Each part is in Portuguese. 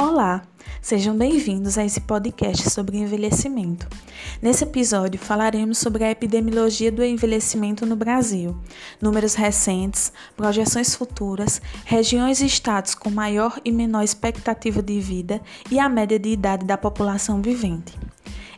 Olá, sejam bem-vindos a esse podcast sobre envelhecimento. Nesse episódio falaremos sobre a epidemiologia do envelhecimento no Brasil, números recentes, projeções futuras, regiões e estados com maior e menor expectativa de vida e a média de idade da população vivente.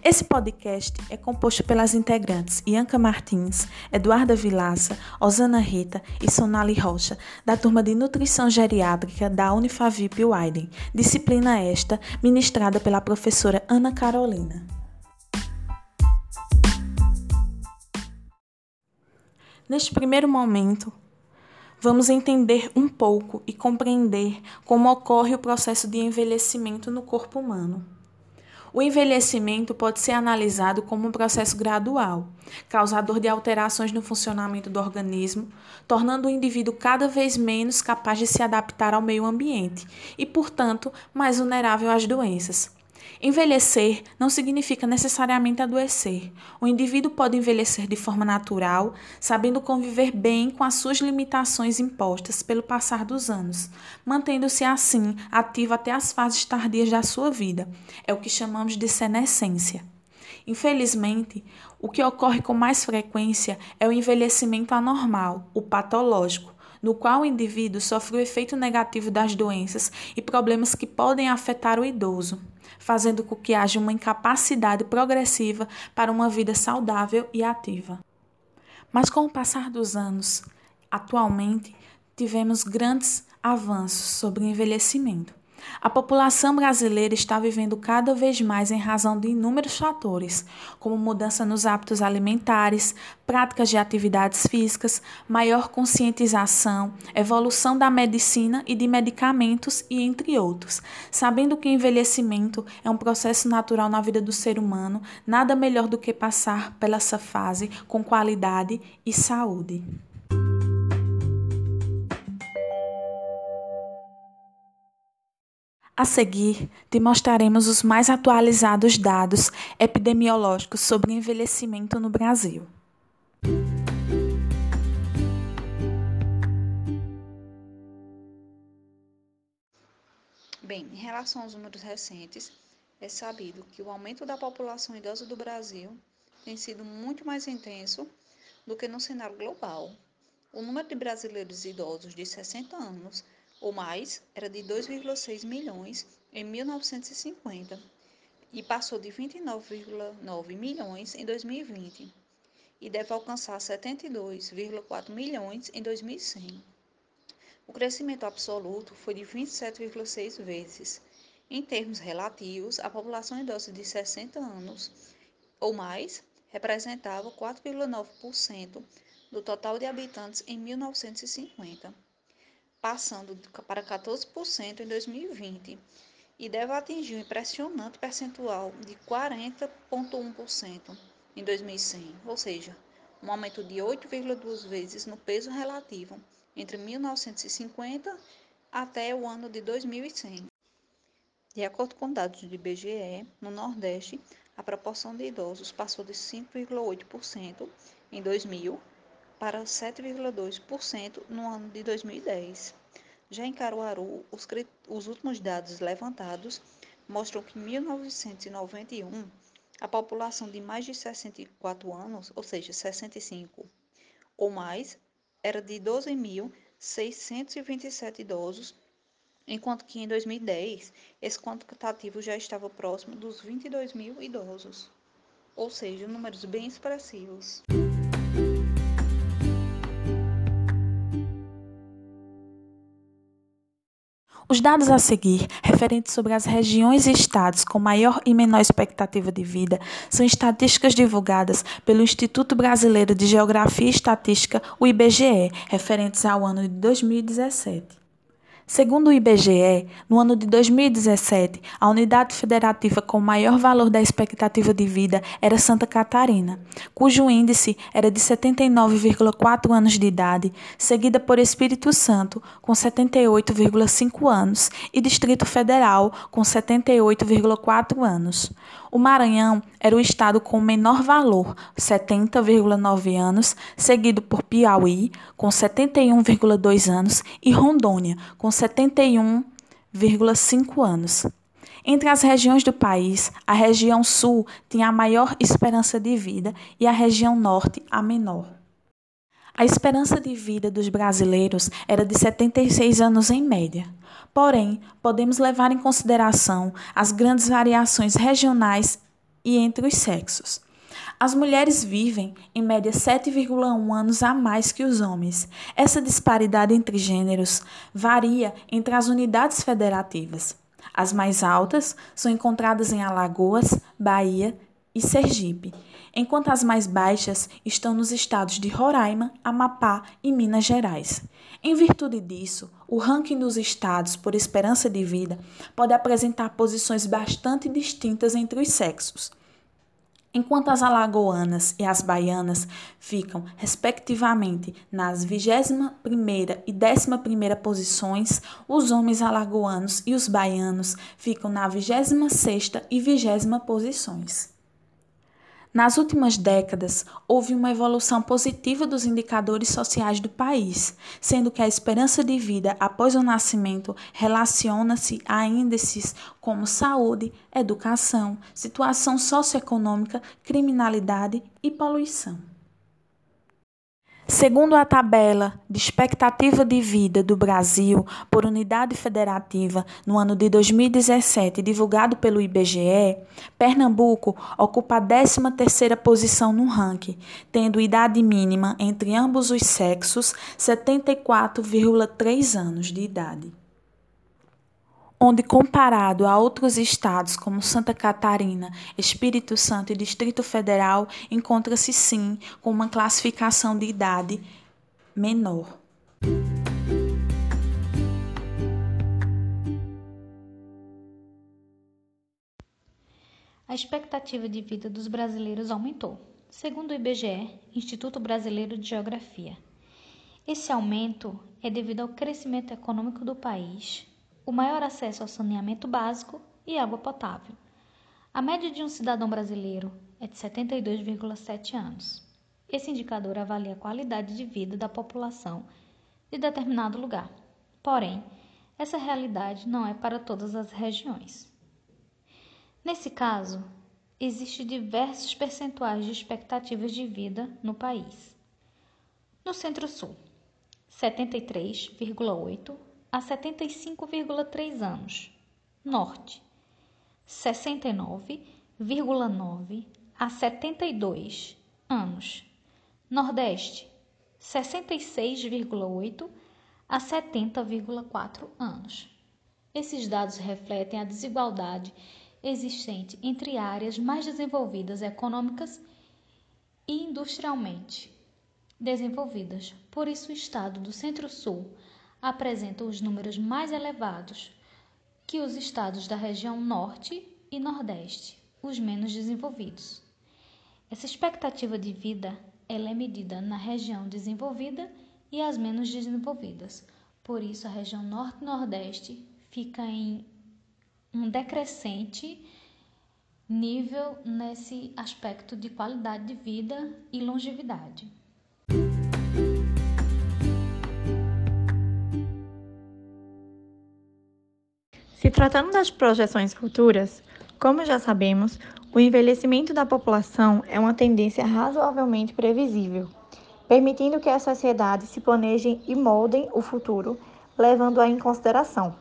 Esse podcast é composto pelas integrantes Ianca Martins, Eduarda Vilaça, Osana Rita e Sonali Rocha, da turma de Nutrição Geriátrica da Unifavip Widen, disciplina esta ministrada pela professora Ana Carolina. Neste primeiro momento, vamos entender um pouco e compreender como ocorre o processo de envelhecimento no corpo humano. O envelhecimento pode ser analisado como um processo gradual, causador de alterações no funcionamento do organismo, tornando o indivíduo cada vez menos capaz de se adaptar ao meio ambiente e, portanto, mais vulnerável às doenças. Envelhecer não significa necessariamente adoecer. O indivíduo pode envelhecer de forma natural, sabendo conviver bem com as suas limitações impostas pelo passar dos anos, mantendo-se assim ativo até as fases tardias da sua vida. É o que chamamos de senescência. Infelizmente, o que ocorre com mais frequência é o envelhecimento anormal, o patológico, no qual o indivíduo sofre o efeito negativo das doenças e problemas que podem afetar o idoso fazendo com que haja uma incapacidade progressiva para uma vida saudável e ativa. Mas com o passar dos anos, atualmente, tivemos grandes avanços sobre o envelhecimento. A população brasileira está vivendo cada vez mais em razão de inúmeros fatores, como mudança nos hábitos alimentares, práticas de atividades físicas, maior conscientização, evolução da medicina e de medicamentos e entre outros. Sabendo que o envelhecimento é um processo natural na vida do ser humano, nada melhor do que passar pela essa fase com qualidade e saúde. A seguir, te mostraremos os mais atualizados dados epidemiológicos sobre envelhecimento no Brasil. Bem, em relação aos números recentes, é sabido que o aumento da população idosa do Brasil tem sido muito mais intenso do que no cenário global. O número de brasileiros idosos de 60 anos ou mais era de 2,6 milhões em 1950 e passou de 29,9 milhões em 2020 e deve alcançar 72,4 milhões em 2100. O crescimento absoluto foi de 27,6 vezes. Em termos relativos, a população idosa de 60 anos ou mais representava 4,9% do total de habitantes em 1950 passando para 14% em 2020 e deve atingir um impressionante percentual de 40,1% em 2100, ou seja, um aumento de 8,2 vezes no peso relativo entre 1950 até o ano de 2100. De acordo com dados do IBGE, no Nordeste, a proporção de idosos passou de 5,8% em 2000 para 7,2% no ano de 2010. Já em Caruaru, os, os últimos dados levantados mostram que em 1991 a população de mais de 64 anos, ou seja, 65 ou mais, era de 12.627 idosos, enquanto que em 2010 esse quantitativo já estava próximo dos 22 mil idosos, ou seja, números bem expressivos. Os dados a seguir, referentes sobre as regiões e estados com maior e menor expectativa de vida, são estatísticas divulgadas pelo Instituto Brasileiro de Geografia e Estatística, o IBGE, referentes ao ano de 2017. Segundo o IBGE, no ano de 2017, a unidade federativa com maior valor da expectativa de vida era Santa Catarina, cujo índice era de 79,4 anos de idade, seguida por Espírito Santo, com 78,5 anos, e Distrito Federal, com 78,4 anos. O Maranhão era o estado com menor valor, 70,9 anos, seguido por Piauí, com 71,2 anos, e Rondônia, com 71 4,5 anos. Entre as regiões do país, a região sul tinha a maior esperança de vida e a região norte a menor. A esperança de vida dos brasileiros era de 76 anos em média. Porém, podemos levar em consideração as grandes variações regionais e entre os sexos. As mulheres vivem, em média, 7,1 anos a mais que os homens. Essa disparidade entre gêneros varia entre as unidades federativas. As mais altas são encontradas em Alagoas, Bahia e Sergipe, enquanto as mais baixas estão nos estados de Roraima, Amapá e Minas Gerais. Em virtude disso, o ranking dos estados por esperança de vida pode apresentar posições bastante distintas entre os sexos. Enquanto as alagoanas e as baianas ficam, respectivamente, nas 21ª e 11ª posições, os homens alagoanos e os baianos ficam na 26ª e 20ª posições. Nas últimas décadas, houve uma evolução positiva dos indicadores sociais do país, sendo que a esperança de vida após o nascimento relaciona-se a índices como saúde, educação, situação socioeconômica, criminalidade e poluição. Segundo a tabela de expectativa de vida do Brasil por unidade federativa no ano de 2017, divulgado pelo IBGE, Pernambuco ocupa a 13ª posição no ranking, tendo idade mínima entre ambos os sexos 74,3 anos de idade onde, comparado a outros estados como Santa Catarina, Espírito Santo e Distrito Federal, encontra-se sim com uma classificação de idade menor. A expectativa de vida dos brasileiros aumentou, segundo o IBGE, Instituto Brasileiro de Geografia. Esse aumento é devido ao crescimento econômico do país, o maior acesso ao saneamento básico e água potável. A média de um cidadão brasileiro é de 72,7 anos. Esse indicador avalia a qualidade de vida da população de determinado lugar. Porém, essa realidade não é para todas as regiões. Nesse caso, existem diversos percentuais de expectativas de vida no país. No Centro-Sul, 73,8 a 75,3 anos. Norte, 69,9 a 72 anos. Nordeste, 66,8 a 70,4 anos. Esses dados refletem a desigualdade existente entre áreas mais desenvolvidas econômicas e industrialmente desenvolvidas. Por isso, o estado do Centro-Sul apresentam os números mais elevados que os estados da região Norte e Nordeste, os menos desenvolvidos. Essa expectativa de vida ela é medida na região desenvolvida e as menos desenvolvidas. Por isso, a região Norte e Nordeste fica em um decrescente nível nesse aspecto de qualidade de vida e longevidade. Se tratando das projeções futuras, como já sabemos, o envelhecimento da população é uma tendência razoavelmente previsível, permitindo que as sociedades se planejem e moldem o futuro, levando-a em consideração.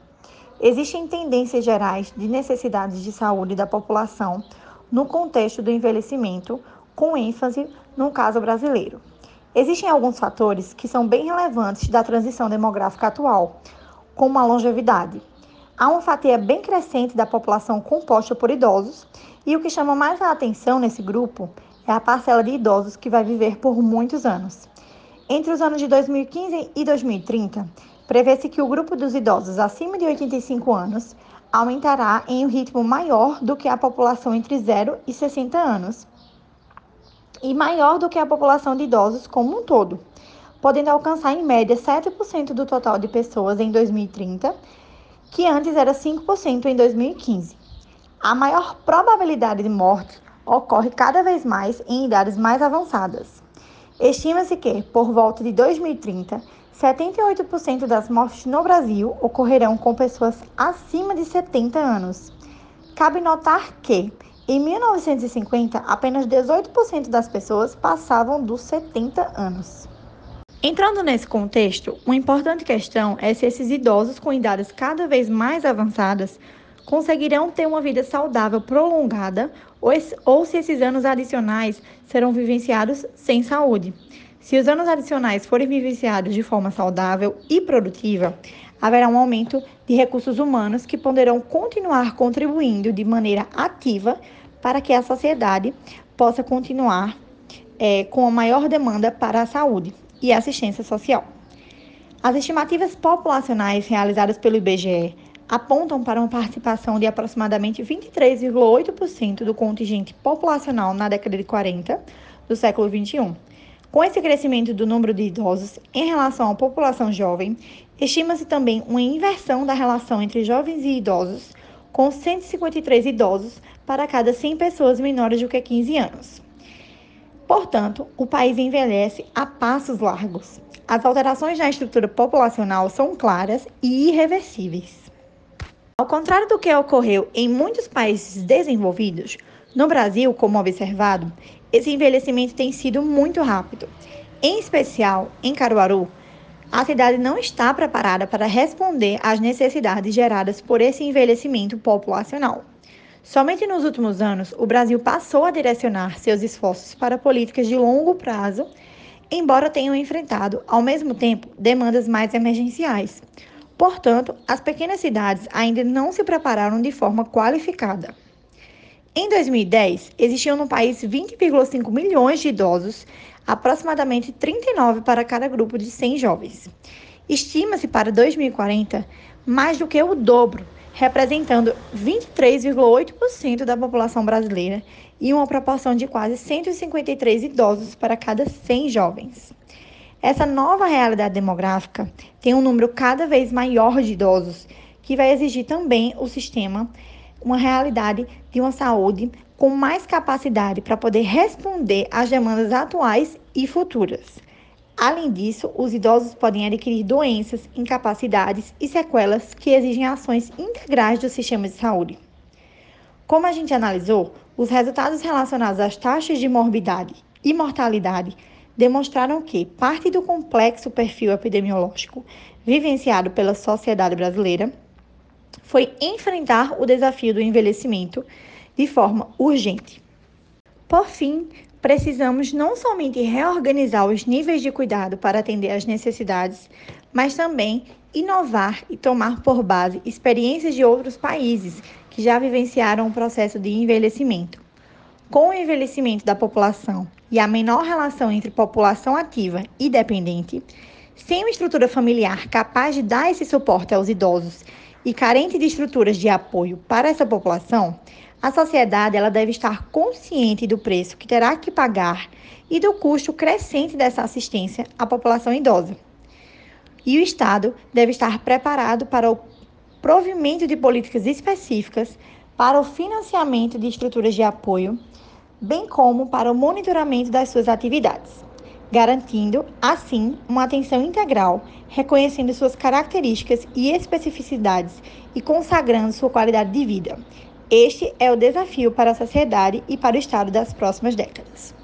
Existem tendências gerais de necessidades de saúde da população no contexto do envelhecimento, com ênfase no caso brasileiro. Existem alguns fatores que são bem relevantes da transição demográfica atual, como a longevidade, Há uma fatia bem crescente da população composta por idosos, e o que chama mais a atenção nesse grupo é a parcela de idosos que vai viver por muitos anos. Entre os anos de 2015 e 2030, prevê-se que o grupo dos idosos acima de 85 anos aumentará em um ritmo maior do que a população entre 0 e 60 anos e maior do que a população de idosos como um todo, podendo alcançar em média 7% do total de pessoas em 2030 que antes era 5% em 2015. A maior probabilidade de morte ocorre cada vez mais em idades mais avançadas. Estima-se que, por volta de 2030, 78% das mortes no Brasil ocorrerão com pessoas acima de 70 anos. Cabe notar que, em 1950, apenas 18% das pessoas passavam dos 70 anos. Entrando nesse contexto, uma importante questão é se esses idosos com idades cada vez mais avançadas conseguirão ter uma vida saudável prolongada ou se esses anos adicionais serão vivenciados sem saúde. Se os anos adicionais forem vivenciados de forma saudável e produtiva, haverá um aumento de recursos humanos que poderão continuar contribuindo de maneira ativa para que a sociedade possa continuar é, com a maior demanda para a saúde e assistência social. As estimativas populacionais realizadas pelo IBGE apontam para uma participação de aproximadamente 23,8% do contingente populacional na década de 40 do século 21. Com esse crescimento do número de idosos em relação à população jovem, estima-se também uma inversão da relação entre jovens e idosos, com 153 idosos para cada 100 pessoas menores do que 15 anos. Portanto, o país envelhece a passos largos. As alterações na estrutura populacional são claras e irreversíveis. Ao contrário do que ocorreu em muitos países desenvolvidos, no Brasil, como observado, esse envelhecimento tem sido muito rápido. Em especial, em Caruaru, a cidade não está preparada para responder às necessidades geradas por esse envelhecimento populacional. Somente nos últimos anos, o Brasil passou a direcionar seus esforços para políticas de longo prazo, embora tenham enfrentado, ao mesmo tempo, demandas mais emergenciais. Portanto, as pequenas cidades ainda não se prepararam de forma qualificada. Em 2010, existiam no país 20,5 milhões de idosos, aproximadamente 39 para cada grupo de 100 jovens. Estima-se para 2040 mais do que o dobro, representando 23,8% da população brasileira e uma proporção de quase 153 idosos para cada 100 jovens. Essa nova realidade demográfica tem um número cada vez maior de idosos, que vai exigir também o sistema uma realidade de uma saúde com mais capacidade para poder responder às demandas atuais e futuras. Além disso, os idosos podem adquirir doenças, incapacidades e sequelas que exigem ações integrais do sistema de saúde. Como a gente analisou, os resultados relacionados às taxas de morbidade e mortalidade demonstraram que parte do complexo perfil epidemiológico vivenciado pela sociedade brasileira foi enfrentar o desafio do envelhecimento de forma urgente. Por fim, precisamos não somente reorganizar os níveis de cuidado para atender às necessidades, mas também inovar e tomar por base experiências de outros países que já vivenciaram o processo de envelhecimento. Com o envelhecimento da população e a menor relação entre população ativa e dependente, sem uma estrutura familiar capaz de dar esse suporte aos idosos e carente de estruturas de apoio para essa população, a sociedade ela deve estar consciente do preço que terá que pagar e do custo crescente dessa assistência à população idosa. E o Estado deve estar preparado para o provimento de políticas específicas para o financiamento de estruturas de apoio, bem como para o monitoramento das suas atividades, garantindo, assim, uma atenção integral, reconhecendo suas características e especificidades e consagrando sua qualidade de vida este é o desafio para a sociedade e para o Estado das próximas décadas.